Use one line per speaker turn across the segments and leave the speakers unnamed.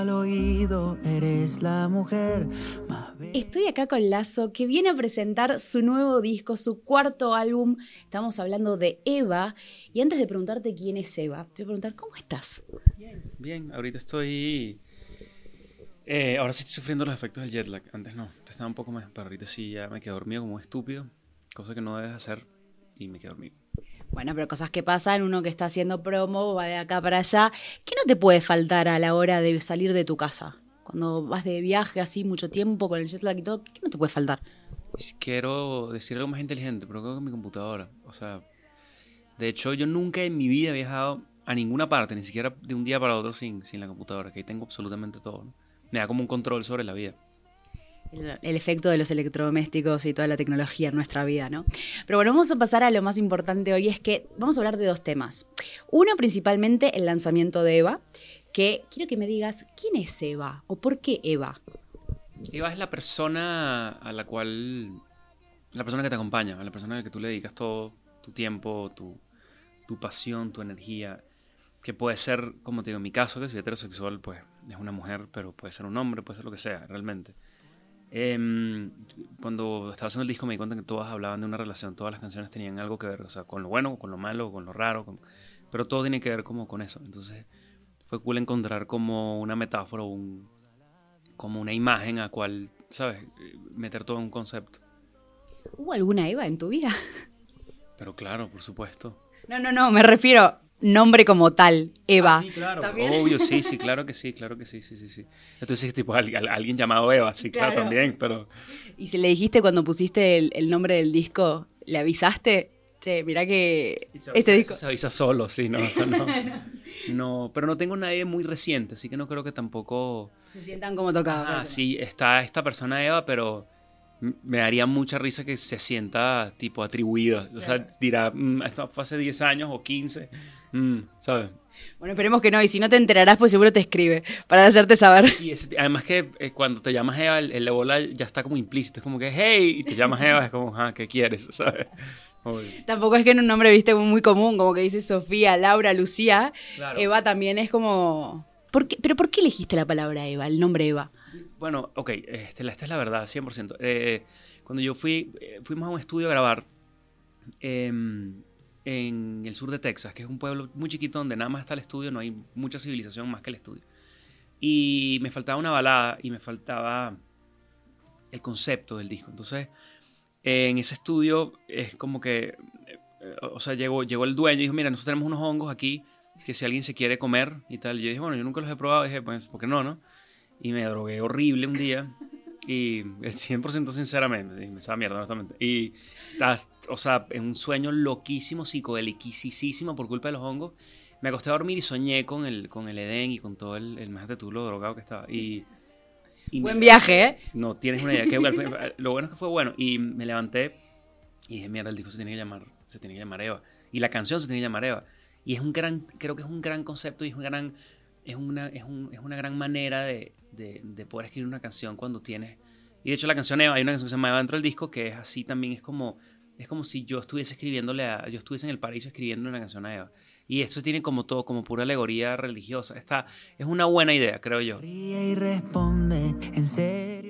al oído, eres la mujer más
Estoy acá con Lazo, que viene a presentar su nuevo disco, su cuarto álbum. Estamos hablando de Eva. Y antes de preguntarte quién es Eva, te voy a preguntar, ¿cómo estás?
Bien, bien. Ahorita estoy... Eh, ahora sí estoy sufriendo los efectos del jet lag. Antes no, estaba un poco más, pero ahorita sí ya me quedé dormido como estúpido. Cosa que no debes hacer y me quedé dormido.
Bueno, pero cosas que pasan, uno que está haciendo promo, va de acá para allá. ¿Qué no te puede faltar a la hora de salir de tu casa? Cuando vas de viaje así mucho tiempo con el jet lag y todo, ¿qué no te puede faltar?
Quiero decir algo más inteligente, pero creo que mi computadora. O sea, de hecho, yo nunca en mi vida he viajado a ninguna parte, ni siquiera de un día para otro sin, sin la computadora, que ahí tengo absolutamente todo. Me da como un control sobre la vida
el, efecto de los electrodomésticos y toda la tecnología en nuestra vida, ¿no? Pero bueno, vamos a pasar a lo más importante hoy, es que vamos a hablar de dos temas. Uno, principalmente, el lanzamiento de Eva, que quiero que me digas, ¿quién es Eva o por qué Eva?
Eva es la persona a la cual, la persona que te acompaña, la persona a la que tú le dedicas todo tu tiempo, tu, tu pasión, tu energía, que puede ser, como te digo, en mi caso, que soy heterosexual, pues es una mujer, pero puede ser un hombre, puede ser lo que sea, realmente. Em, cuando estaba haciendo el disco me di cuenta que todas hablaban de una relación, todas las canciones tenían algo que ver, o sea, con lo bueno, con lo malo, con lo raro, pero todo tiene que ver como con eso. Entonces fue cool encontrar como una metáfora, un, como una imagen a cual, ¿sabes? Meter todo en un concepto.
¿Hubo alguna Eva en tu vida?
Pero claro, por supuesto.
No, no, no, me refiero nombre como tal, Eva.
Ah, sí, claro. Obvio, sí, sí, claro que sí, claro que sí, sí, sí, sí. Entonces, tipo, alguien llamado Eva, sí, claro, también, pero...
¿Y si le dijiste cuando pusiste el, nombre del disco, le avisaste? Che, mira que este disco...
Se avisa solo, sí, no, no, no, pero no tengo nadie muy reciente, así que no creo que tampoco...
Se sientan como tocados.
Ah, sí, está esta persona Eva, pero me daría mucha risa que se sienta tipo atribuido. O sea, dirá, mm, esto fue hace 10 años o 15, mm, ¿sabes?
Bueno, esperemos que no, y si no te enterarás, pues seguro te escribe para hacerte saber.
Y además que eh, cuando te llamas Eva, el, el bola ya está como implícito, es como que, hey, y te llamas Eva, es como, ah, ¿qué quieres? ¿sabes?
Tampoco es que en un nombre, viste, muy común, como que dice Sofía, Laura, Lucía. Eva también es como... ¿Por ¿Pero por qué elegiste la palabra Eva, el nombre Eva?
Bueno, ok, este, esta es la verdad, 100%. Eh, cuando yo fui, eh, fuimos a un estudio a grabar em, en el sur de Texas, que es un pueblo muy chiquito donde nada más está el estudio, no hay mucha civilización más que el estudio. Y me faltaba una balada y me faltaba el concepto del disco. Entonces, en ese estudio es como que, eh, o sea, llegó, llegó el dueño y dijo, mira, nosotros tenemos unos hongos aquí que si alguien se quiere comer y tal. Yo dije, bueno, yo nunca los he probado. Y dije, pues, ¿por qué no, no? y me drogué horrible un día. Y 100% sinceramente, me estaba mierda, honestamente. Y, o sea, en un sueño loquísimo, psicodeliquisísimo por culpa de los hongos. Me acosté a dormir y soñé con el, con el Edén y con todo el, el más de tú lo drogado que estaba. Y,
Buen viaje, ¿eh?
No tienes una idea. Que, lo bueno es que fue bueno. Y me levanté y dije, mierda, el disco se tiene que llamar, se tiene que llamar Eva. Y la canción se tiene que llamar Eva. Y es un gran, creo que es un gran concepto y es un gran, es una, es, un, es una gran manera de, de, poder escribir una canción cuando tienes... Y de hecho la canción Eva, hay una canción que se llama dentro del disco que es así también, es como, es como si yo estuviese escribiéndole a, yo estuviese en el paraíso escribiendo una canción a Eva. Y esto tiene como todo, como pura alegoría religiosa. Está, es una buena idea, creo yo.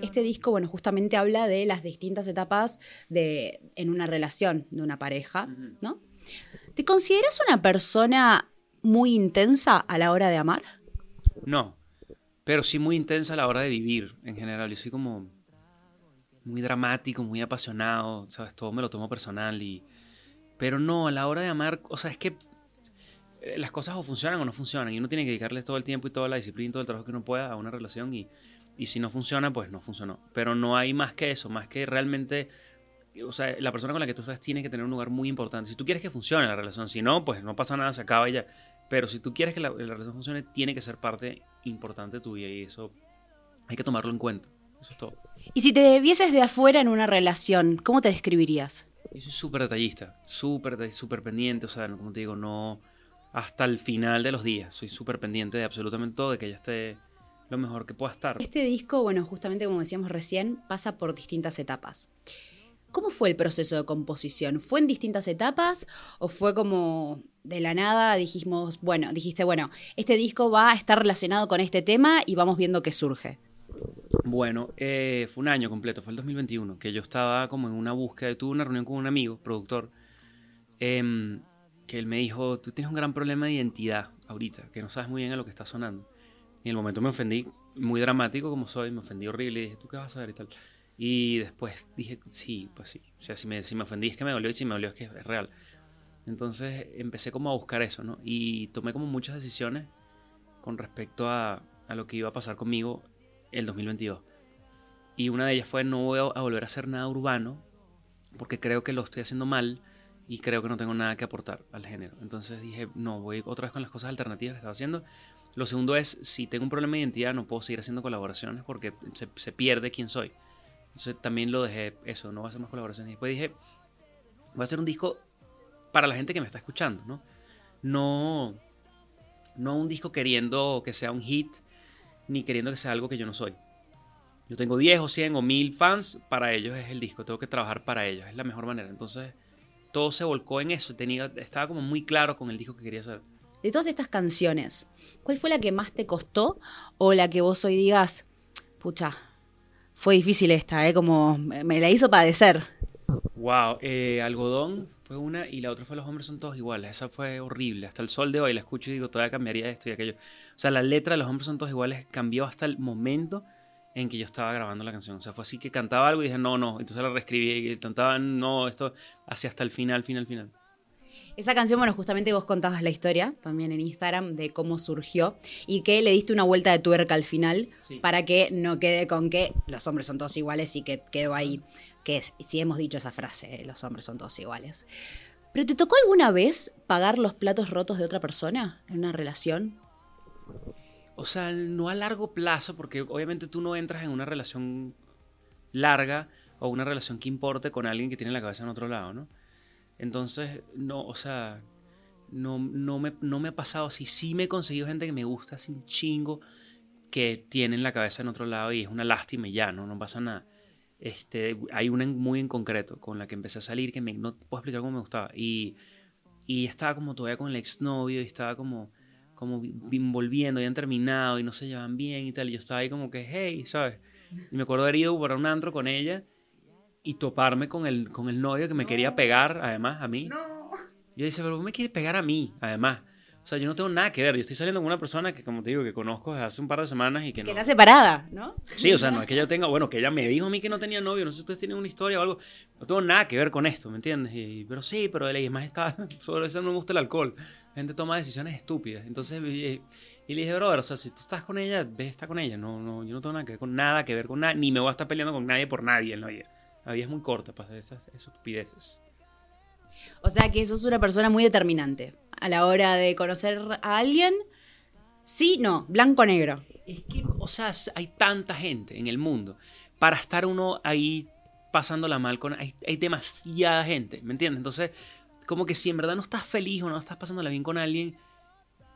Este disco, bueno, justamente habla de las distintas etapas de, en una relación de una pareja, ¿no? ¿Te consideras una persona muy intensa a la hora de amar?
No, pero sí muy intensa a la hora de vivir en general. Yo soy como muy dramático, muy apasionado, ¿sabes? Todo me lo tomo personal y... Pero no, a la hora de amar, o sea, es que eh, las cosas o funcionan o no funcionan y uno tiene que dedicarle todo el tiempo y toda la disciplina y todo el trabajo que uno pueda a una relación y, y si no funciona, pues no funcionó. Pero no hay más que eso, más que realmente... O sea, la persona con la que tú estás tiene que tener un lugar muy importante. Si tú quieres que funcione la relación, si no, pues no pasa nada, se acaba y ya. Pero si tú quieres que la, relación funcione, tiene que ser parte importante tuya y eso hay que tomarlo en cuenta. Eso es todo.
Y si te vieses de afuera en una relación, ¿cómo te describirías?
Yo soy súper detallista, súper súper pendiente, o sea, como te digo, no hasta el final de los días. Soy súper pendiente de absolutamente todo, de que ella esté lo mejor que pueda estar.
Este disco, bueno, justamente como decíamos recién, pasa por distintas etapas. ¿Cómo fue el proceso de composición? ¿Fue en distintas etapas o fue como de la nada dijimos, bueno, dijiste, bueno, este disco va a estar relacionado con este tema y vamos viendo qué surge?
Bueno, eh, fue un año completo, fue el 2021, que yo estaba como en una búsqueda, tuve una reunión con un amigo, productor, em, que él me dijo, tú tienes un gran problema de identidad ahorita, que no sabes muy bien a lo que está sonando. Y en el momento me ofendí, muy dramático como soy, me ofendí horrible y dije, ¿tú qué vas a ver y tal? Y después dije, sí, pues sí. O sea, si me, si me ofendí es que me dolió y si me dolió es que es real. Entonces empecé como a buscar eso, ¿no? Y tomé como muchas decisiones con respecto a, a lo que iba a pasar conmigo el 2022. Y una de ellas fue no voy a volver a hacer nada urbano porque creo que lo estoy haciendo mal y creo que no tengo nada que aportar al género. Entonces dije, no, voy otra vez con las cosas alternativas que estaba haciendo. Lo segundo es, si tengo un problema de identidad, no puedo seguir haciendo colaboraciones porque se, se pierde quién soy. Entonces también lo dejé, eso, no voy a hacer más colaboraciones. Después dije, voy a hacer un disco para la gente que me está escuchando, ¿no? No, no un disco queriendo que sea un hit, ni queriendo que sea algo que yo no soy. Yo tengo 10 o 100 o 1000 fans, para ellos es el disco, tengo que trabajar para ellos, es la mejor manera. Entonces todo se volcó en eso, tenía, estaba como muy claro con el disco que quería hacer.
De todas estas canciones, ¿cuál fue la que más te costó o la que vos hoy digas, pucha, fue difícil esta, ¿eh? Como me la hizo padecer.
Wow, eh, Algodón fue una y la otra fue Los hombres son todos iguales. Esa fue horrible. Hasta el sol de hoy la escucho y digo, todavía cambiaría esto y aquello. O sea, la letra de Los hombres son todos iguales cambió hasta el momento en que yo estaba grabando la canción. O sea, fue así que cantaba algo y dije, no, no. Entonces la reescribí y cantaba, no, esto, hacia hasta el final, final, final.
Esa canción, bueno, justamente vos contabas la historia también en Instagram de cómo surgió y que le diste una vuelta de tuerca al final para que no quede con que los hombres son todos iguales y que quedó ahí, que si hemos dicho esa frase, los hombres son todos iguales. ¿Pero te tocó alguna vez pagar los platos rotos de otra persona en una relación?
O sea, no a largo plazo, porque obviamente tú no entras en una relación larga o una relación que importe con alguien que tiene la cabeza en otro lado, ¿no? Entonces, no, o sea, no, no, me, no me ha pasado así. Sí me he conseguido gente que me gusta así un chingo, que tienen la cabeza en otro lado y es una lástima ya, no, no pasa nada. Este, hay una muy en concreto con la que empecé a salir que me, no puedo explicar cómo me gustaba. Y, y estaba como todavía con el exnovio y estaba como, como volviendo, habían terminado y no se llevan bien y tal. Y yo estaba ahí como que, hey, ¿sabes? Y me acuerdo haber ido para un antro con ella y toparme con el, con el novio que me quería pegar, además, a mí. No. Yo decía, pero me quiere pegar a mí, además. O sea, yo no tengo nada que ver. Yo estoy saliendo con una persona que, como te digo, que conozco desde hace un par de semanas y que no.
Que está separada, ¿no?
Sí, o sea, no es que ella tenga. Bueno, que ella me dijo a mí que no tenía novio. No sé si ustedes tienen una historia o algo. No tengo nada que ver con esto, ¿me entiendes? Y, pero sí, pero él más está. Sobre eso no me gusta el alcohol. La gente toma decisiones estúpidas. Entonces, y, y, le dije, brother, o sea, si tú estás con ella, ve, está con ella. No, no, yo no tengo nada que ver con nada que ver con nada. Ni me voy a estar peleando con nadie por nadie en la vida. La vida es muy corta para esas, estupideces.
O sea que sos una persona muy determinante a la hora de conocer a alguien. Sí, no, blanco negro.
Es que, o sea, hay tanta gente en el mundo. Para estar uno ahí pasándola mal con. Hay, hay demasiada gente, ¿me entiendes? Entonces, como que si en verdad no estás feliz o no estás pasándola bien con alguien,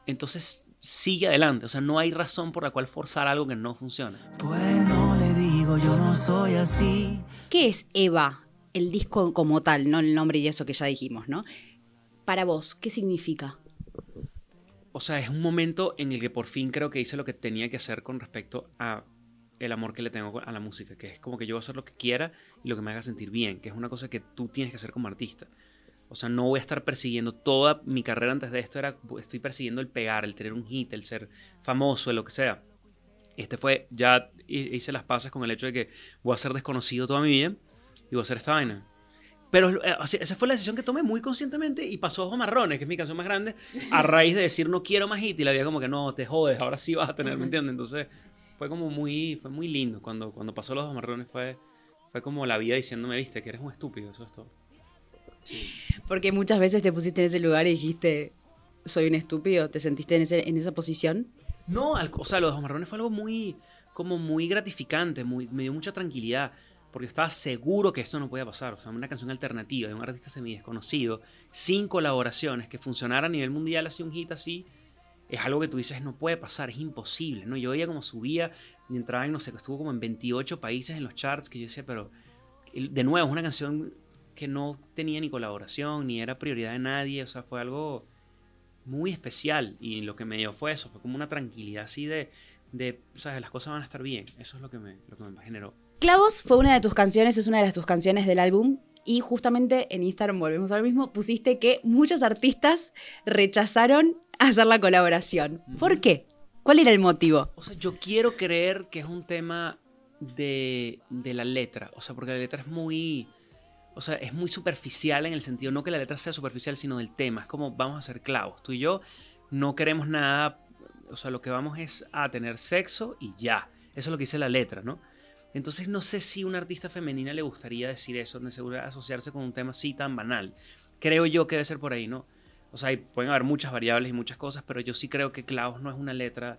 entonces sigue adelante. O sea, no hay razón por la cual forzar algo que no funciona.
Bueno, le digo, yo no soy así.
¿Qué es Eva? El disco como tal, no el nombre y eso que ya dijimos, ¿no? Para vos, ¿qué significa?
O sea, es un momento en el que por fin creo que hice lo que tenía que hacer con respecto a el amor que le tengo a la música, que es como que yo voy a hacer lo que quiera y lo que me haga sentir bien, que es una cosa que tú tienes que hacer como artista. O sea, no voy a estar persiguiendo toda mi carrera antes de esto, era, estoy persiguiendo el pegar, el tener un hit, el ser famoso, lo que sea. Este fue, ya hice las paces con el hecho de que voy a ser desconocido toda mi vida y voy a hacer esta vaina. Pero eh, esa fue la decisión que tomé muy conscientemente y pasó Ojo Marrones, que es mi canción más grande, a raíz de decir no quiero más hit y la vida como que no, te jodes, ahora sí vas a tener, ¿me entiendes? Entonces fue como muy, fue muy lindo cuando, cuando pasó los Ojos Marrones, fue, fue como la vida diciéndome, viste, que eres un estúpido, eso es todo.
Porque muchas veces te pusiste en ese lugar y dijiste, soy un estúpido, ¿te sentiste en, en esa posición?
No, o sea, los marrones fue algo muy, como muy gratificante, muy, me dio mucha tranquilidad, porque estaba seguro que esto no podía pasar. O sea, una canción alternativa de un artista semi desconocido, sin colaboraciones, que funcionara a nivel mundial así un hit así, es algo que tú dices, no puede pasar, es imposible, ¿no? Yo veía como subía y entraba en, no sé, estuvo como en 28 países en los charts, que yo decía, pero de nuevo, es una canción que no tenía ni colaboración, ni era prioridad de nadie, o sea, fue algo muy especial y lo que me dio fue eso, fue como una tranquilidad así de, de ¿sabes? Las cosas van a estar bien, eso es lo que me, lo que me generó.
Clavos fue una de tus canciones, es una de las tus canciones del álbum y justamente en Instagram, volvemos al mismo, pusiste que muchos artistas rechazaron hacer la colaboración. ¿Por qué? ¿Cuál era el motivo?
O sea, yo quiero creer que es un tema de, de la letra, o sea, porque la letra es muy o sea, es muy superficial en el sentido, no que la letra sea superficial, sino del tema. Es como vamos a ser clavos. Tú y yo no queremos nada, o sea, lo que vamos es a tener sexo y ya. Eso es lo que dice la letra, ¿no? Entonces no sé si a una artista femenina le gustaría decir eso, de seguro asociarse con un tema así tan banal. Creo yo que debe ser por ahí, ¿no? O sea, pueden haber muchas variables y muchas cosas, pero yo sí creo que clavos no es una letra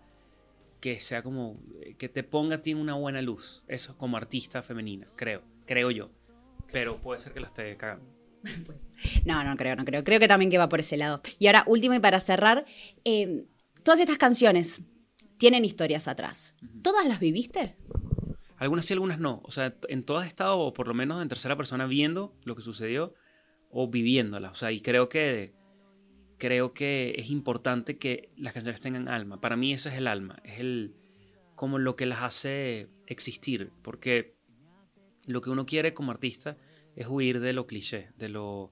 que sea como, que te ponga a ti en una buena luz. Eso como artista femenina, creo, creo yo pero puede ser que lo esté cagando.
No, no creo, no creo. Creo que también que va por ese lado. Y ahora, último y para cerrar, eh, todas estas canciones tienen historias atrás. ¿Todas las viviste?
Algunas sí, algunas no. O sea, en todas he estado, o por lo menos en tercera persona, viendo lo que sucedió o viviéndolas. O sea, y creo que, creo que es importante que las canciones tengan alma. Para mí ese es el alma. Es el, como lo que las hace existir. Porque lo que uno quiere como artista es huir de lo cliché, de lo,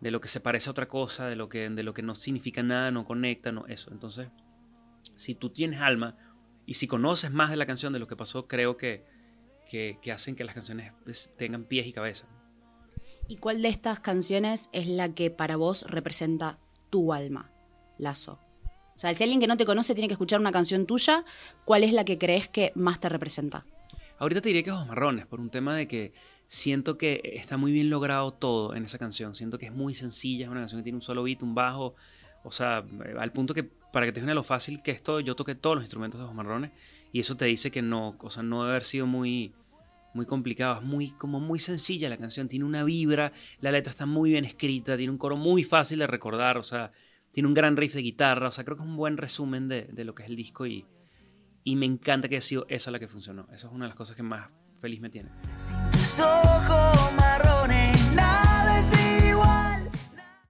de lo que se parece a otra cosa, de lo, que, de lo que no significa nada, no conecta, no eso. Entonces, si tú tienes alma y si conoces más de la canción, de lo que pasó, creo que, que, hacen que las canciones pues, tengan pies y cabeza.
¿Y cuál de estas canciones es la que para vos representa tu alma, Lazo? O sea, si alguien que no te conoce tiene que escuchar una canción tuya, ¿cuál es la que crees que más te representa?
Ahorita te diré que es Marrones, por un tema de que siento que está muy bien logrado todo en esa canción. Siento que es muy sencilla, es una canción que tiene un solo beat, un bajo, o sea, al punto que para que te vean lo fácil que esto, yo toqué todos los instrumentos de Ojos Marrones y eso te dice que no, o sea, no debe haber sido muy muy complicado, es muy como muy sencilla la canción, tiene una vibra, la letra está muy bien escrita, tiene un coro muy fácil de recordar, o sea, tiene un gran riff de guitarra, o sea, creo que es un buen resumen de, de lo que es el disco y, y me encanta que haya sido esa la que funcionó. Esa es una de las cosas que más feliz me tiene. Tus ojos